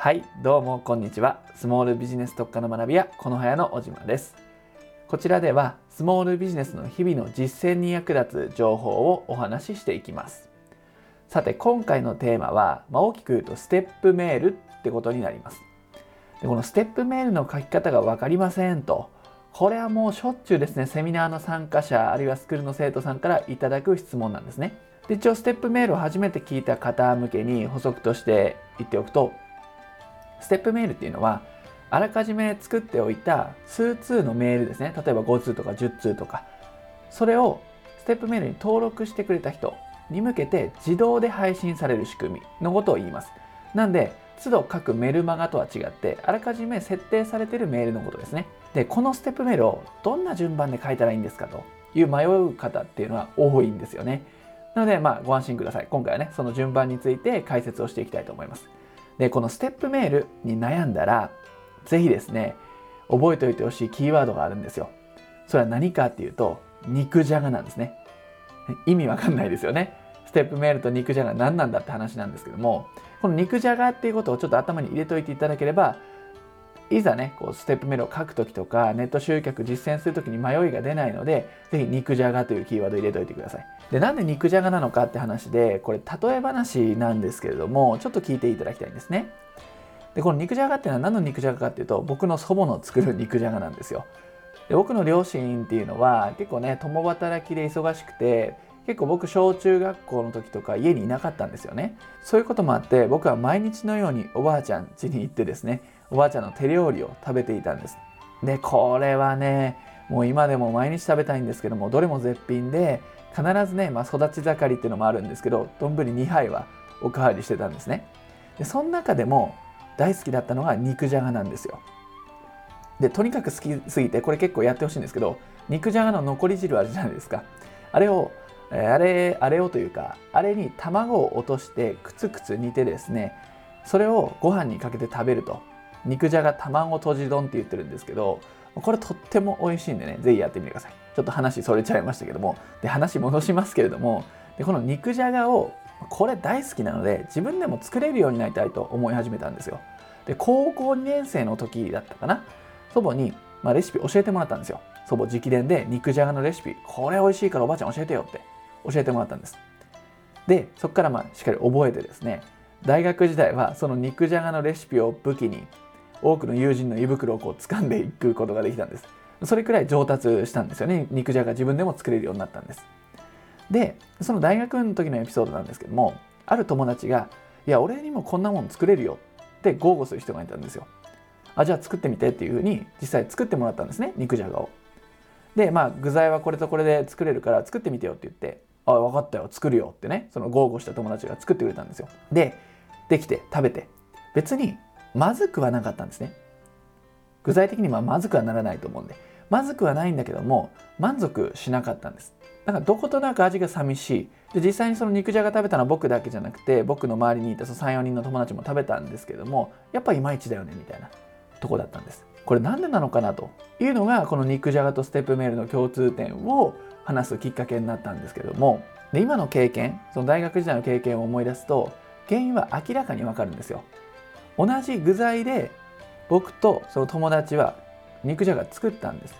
はいどうもこんにちは。スモールビジネス特化の学び屋この早の小島です。こちらではスモールビジネスの日々の実践に役立つ情報をお話ししていきます。さて今回のテーマは、まあ、大きく言うとステップメールってことになります。でこのステップメールの書き方が分かりませんとこれはもうしょっちゅうですねセミナーの参加者あるいはスクールの生徒さんからいただく質問なんですね。で一応ステップメールを初めて聞いた方向けに補足として言っておくとステップメールっていうのはあらかじめ作っておいた数通のメールですね。例えば5通とか10通とか。それをステップメールに登録してくれた人に向けて自動で配信される仕組みのことを言います。なんで都度各メルマガとは違ってあらかじめ設定されているメールのことですね。でこのステップメールをどんな順番で書いたらいいんですかという迷う方っていうのは多いんですよね。なのでまあご安心ください。今回はねその順番について解説をしていきたいと思います。でこのステップメールに悩んだら是非ですね覚えておいてほしいキーワードがあるんですよ。それは何かっていうと肉じゃがなんですね。意味わかんないですよね。ステップメールと肉じゃが何なんだって話なんですけどもこの肉じゃがっていうことをちょっと頭に入れといていただければいざねこうステップメールを書く時とかネット集客実践する時に迷いが出ないので是非肉じゃがというキーワード入れといてください。でなんで肉じゃがなのかって話でこれ例え話なんですけれどもちょっと聞いていただきたいんですね。でこの肉じゃがっていうのは何の肉じゃがかっていうと僕の祖母の作る肉じゃがなんですよ。で僕の両親っていうのは結構ね共働きで忙しくて結構僕小中学校の時とか家にいなかったんですよね。そういうこともあって僕は毎日のようにおばあちゃん家に行ってですねおばあちゃんの手料理を食べていたんです。でこれはねもう今でも毎日食べたいんですけどもどれも絶品で必ずね、まあ、育ち盛りっていうのもあるんですけど丼2杯はおかわりしてたんですね。でその中でも大好きだったのが肉じゃがなんですよ。でとにかく好きすぎてこれ結構やってほしいんですけど肉じゃがの残り汁あるじゃないですか。あれをあれあれをというかあれに卵を落としてくつくつ煮てですねそれをご飯にかけて食べると。肉じゃが卵とじ丼って言ってるんですけどこれとっても美味しいんでね是非やってみてください。ちょっと話それちゃいましたけども。で話戻しますけれどもでこの肉じゃがをこれ大好きなので自分でも作れるようになりたいと思い始めたんですよ。で高校2年生の時だったかな。祖母に、まあ、レシピ教えてもらったんですよ。祖母直伝で肉じゃがのレシピこれ美味しいからおばあちゃん教えてよって。教えてもらったんです。でそこからまあしっかり覚えてですね大学時代はその肉じゃがのレシピを武器に多くの友人の胃袋をこう掴んでいくことができたんです。それくらい上達したんですよね。肉じゃが自分でも作れるようになったんです。でその大学の時のエピソードなんですけどもある友達が「いや俺にもこんなもん作れるよ」って豪語する人がいたんですよ。あじゃあ作ってみてっていうふうに実際作ってもらったんですね肉じゃがを。でまあ具材はこれとこれで作れるから作ってみてよって言ってあ分かったよ。作るよってねその豪語した友達が作ってくれたんですよ。でできて食べて。別にまずくはなかったんですね。具体的にはまずくはならないと思うんで。まずくはないんだけども満足しなかったんです。だからどことなく味が寂しい。で実際にその肉じゃが食べたのは僕だけじゃなくて僕の周りにいた34人の友達も食べたんですけどもやっぱいまいちだよねみたいなとこだったんです。これ何でなのかなと。いうのがこの肉じゃがとステップメールの共通点を話すきっかけになったんですけどもで今の経験その大学時代の経験を思い出すと原因は明らかにわかるんですよ。同じ具材で僕とその友達は肉じゃが作ったんです。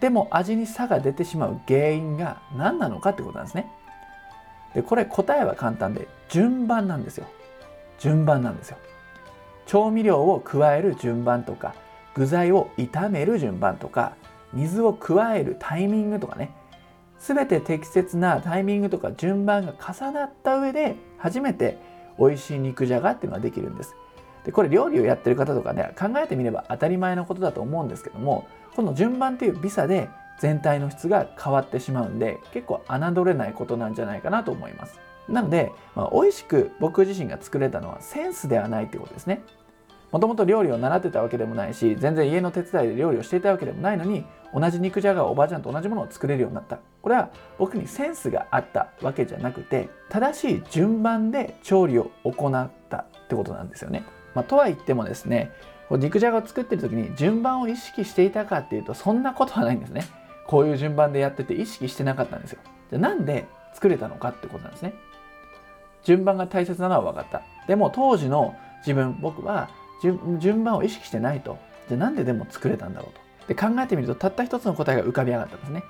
でも味に差が出てしまう原因が何なのかってことなんですね。でこれ答えは簡単で順番なんですよ。順番なんですよ。調味料を加える順番とか具材を炒める順番とか水を加えるタイミングとかね。全て適切なタイミングとか順番が重なった上で初めて美味しい肉じゃがっていうのができるんです。でこれ料理をやってる方とかね考えてみれば当たり前のことだと思うんですけどもこの順番っていう微差で全体の質が変わってしまうんで結構侮れないことなんじゃないかなと思います。なので、まあ、美味しく僕自身が作れたのはセンスではないってことですね。もともと料理を習ってたわけでもないし全然家の手伝いで料理をしていたわけでもないのに同じ肉じゃがをおばあちゃんと同じものを作れるようになったこれは僕にセンスがあったわけじゃなくて正しい順番で調理を行ったってことなんですよね。まあ、とは言ってもですね肉じゃがを作ってる時に順番を意識していたかっていうとそんなことはないんですね。こういう順番でやってて意識してなかったんですよ。じゃあなんで作れたのかってことなんですね。順番が大切なのは分かった。でも当時の自分僕は順番を意識してないと。じゃあなんででも作れたんだろうと。で考えてみるとたった一つの答えが浮かび上がったんですね。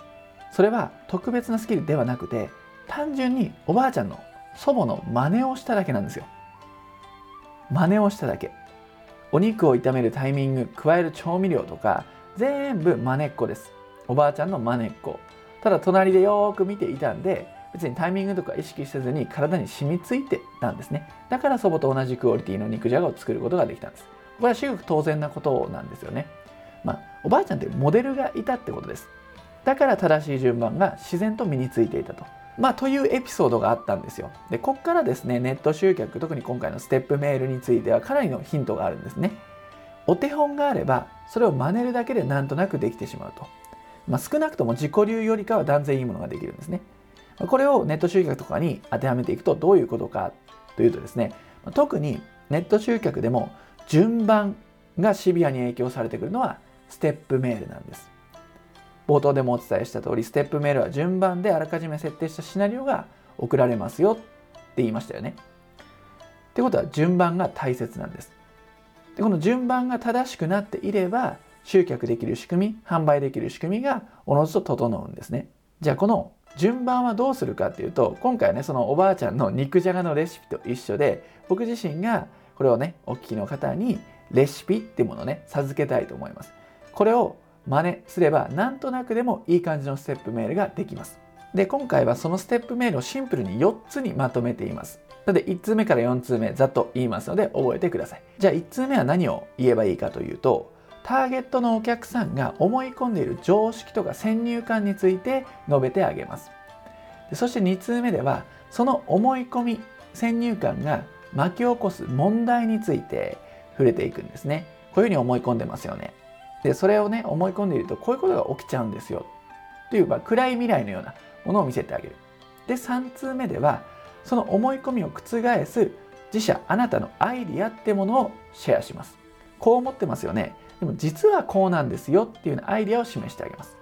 それは特別なスキルではなくて単純におばあちゃんの祖母の真似をしただけなんですよ。真似をしただけ。お肉を炒めるタイミング加える調味料とか全部真似っこです。おばあちゃんの真似っこ。ただ隣でよーく見ていたんで別にタイミングとか意識せずに体に染みついてたんですねだから祖母と同じクオリティの肉じゃがを作ることができたんですこれは至極当然なことなんですよねまあおばあちゃんってモデルがいたってことですだから正しい順番が自然と身についていたとまあ、というエピソードがあったんですよ。で、こっからですね、ネット集客、特に今回のステップメールについてはかなりのヒントがあるんですね。お手本があれば、それを真似るだけでなんとなくできてしまうと。まあ、少なくとも自己流よりかは断然いいものができるんですね。これをネット集客とかに当てはめていくとどういうことかというとですね、特にネット集客でも順番がシビアに影響されてくるのはステップメールなんです。冒頭でもお伝えした通りステップメールは順番であらかじめ設定したシナリオが送られますよって言いましたよね。ってことは順番が大切なんです。でこの順番が正しくなっていれば集客できる仕組み販売できる仕組みがおのずと整うんですね。じゃあこの順番はどうするかっていうと今回ねそのおばあちゃんの肉じゃがのレシピと一緒で僕自身がこれをねお聞きの方にレシピっていうものをね授けたいと思います。これを真似すればなんとなくでもいい感じのステップメールができます。で今回はそのステップメールをシンプルに4つにまとめています。なので1通目から4通目ざっと言いますので覚えてください。じゃあ1通目は何を言えばいいかというとターゲットのお客さんが思い込んでいる常識とか先入観について述べてあげます。そして2通目ではその思い込み先入観が巻き起こす問題について触れていくんですね。こういうふうに思い込んでますよね。でそれをね思い込んでいるとこういうことが起きちゃうんですよという、暗い未来のようなものを見せてあげるで3通目ではその思い込みを覆す自社あなたのアイディアってものをシェアしますこう思ってますよねでも実はこうなんですよっていうようなアイディアを示してあげます。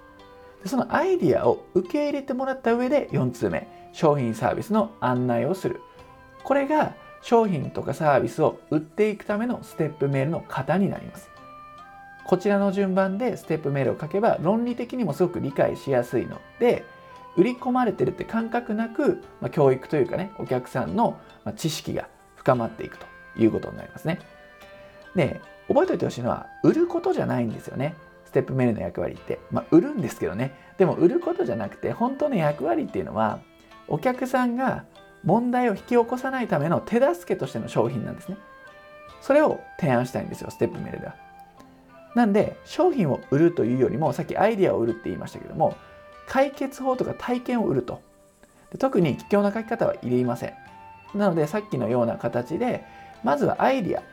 そのアイディアを受け入れてもらった上で4通目商品サービスの案内をする。これが商品とかサービスを売っていくためのステップメールの型になります。こちらの順番でステップメールを書けば論理的にもすごく理解しやすいので売り込まれてるって感覚なく、まあ、教育というかねお客さんの知識が深まっていくということになりますね。で覚えておいてほしいのは売ることじゃないんですよね。ステップメールの役割って。まあ、売るんですけどね。でも売ることじゃなくて本当の役割っていうのはお客さんが問題を引き起こさないための手助けとしての商品なんですね。それを提案したいんですよ、ステップメールでは。なんで商品を売るというよりもさっきアイデアを売るって言いましたけども解決法とか体験を売るとで特に貴重な書き方は入れませんなのでさっきのような形でまずはアイディア、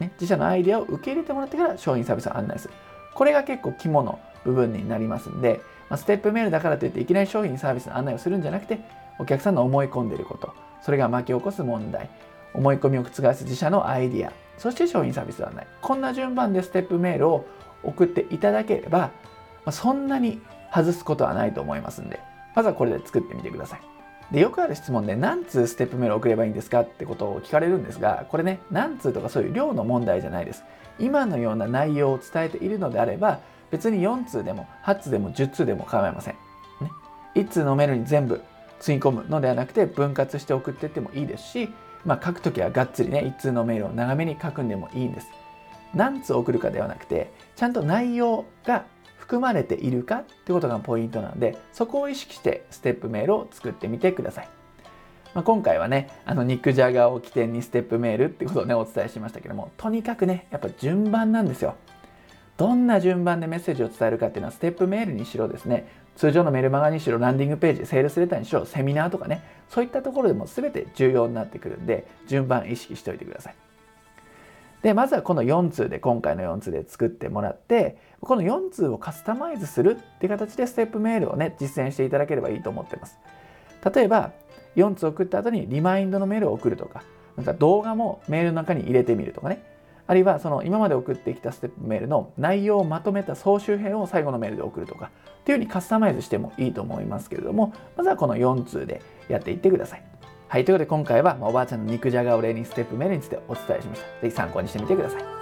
ね、自社のアイデアを受け入れてもらってから商品サービスを案内する。これが結構肝の部分になりますんで、まあ、ステップメールだからといっていきなり商品サービスの案内をするんじゃなくてお客さんの思い込んでいることそれが巻き起こす問題思い込みを覆す自社のアイディアそして商品サービスではないこんな順番でステップメールを送っていただければまそんなに外すことはないと思いますんでまずはこれで作ってみてください。でよくある質問で何通ステップメール送ればいいんですかってことを聞かれるんですがこれね何通とかそういう量の問題じゃないです。今のような内容を伝えているのであれば別に4通でも8通でも10通でも構いません、ね、1通のメールに全部つぎ込むのではなくて分割して送っていってもいいですしまあ、書くときはがっつりね、一通のメールを長めに書くんでもいいんです。何通送るかではなくて、ちゃんと内容が含まれているかってことがポイントなので、そこを意識してステップメールを作ってみてください。まあ、今回はね、あの肉じゃがを起点にステップメールってことをね、お伝えしましたけども、とにかくね、やっぱ順番なんですよ。どんな順番でメッセージを伝えるかっていうのはステップメールにしろですね通常のメルマガにしろランディングページセールスレターにしろセミナーとかねそういったところでも全て重要になってくるんで順番意識しておいてくださいでまずはこの4通で今回の4通で作ってもらってこの4通をカスタマイズするっていう形でステップメールをね実践していただければいいと思ってます例えば4通送った後にリマインドのメールを送るとかなんか動画もメールの中に入れてみるとかねあるいはその今まで送ってきたステップメールの内容をまとめた総集編を最後のメールで送るとかっていうふうにカスタマイズしてもいいと思いますけれどもまずはこの4通でやっていってください。はい、ということで今回はおばあちゃんの肉じゃがを例にステップメールについてお伝えしました。ぜひ参考にしてみてください。